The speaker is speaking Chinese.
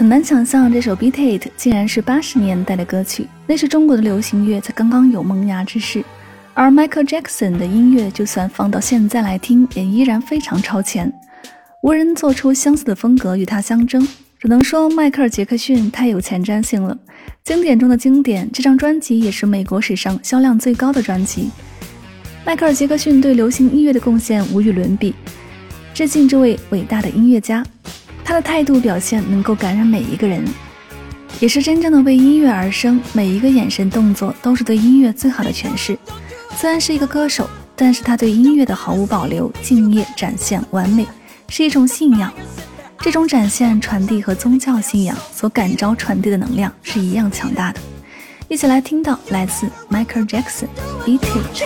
很难想象这首《Beat It》竟然是八十年代的歌曲，那是中国的流行乐才刚刚有萌芽之势。而 Michael Jackson 的音乐，就算放到现在来听，也依然非常超前，无人做出相似的风格与他相争。只能说迈克尔·杰克逊太有前瞻性了，经典中的经典，这张专辑也是美国史上销量最高的专辑。迈克尔·杰克逊对流行音乐的贡献无与伦比，致敬这位伟大的音乐家。他的态度表现能够感染每一个人，也是真正的为音乐而生。每一个眼神动作都是对音乐最好的诠释。虽然是一个歌手，但是他对音乐的毫无保留、敬业展现完美，是一种信仰。这种展现、传递和宗教信仰所感召、传递的能量是一样强大的。一起来听到来自 Michael Jackson，《Beat It》。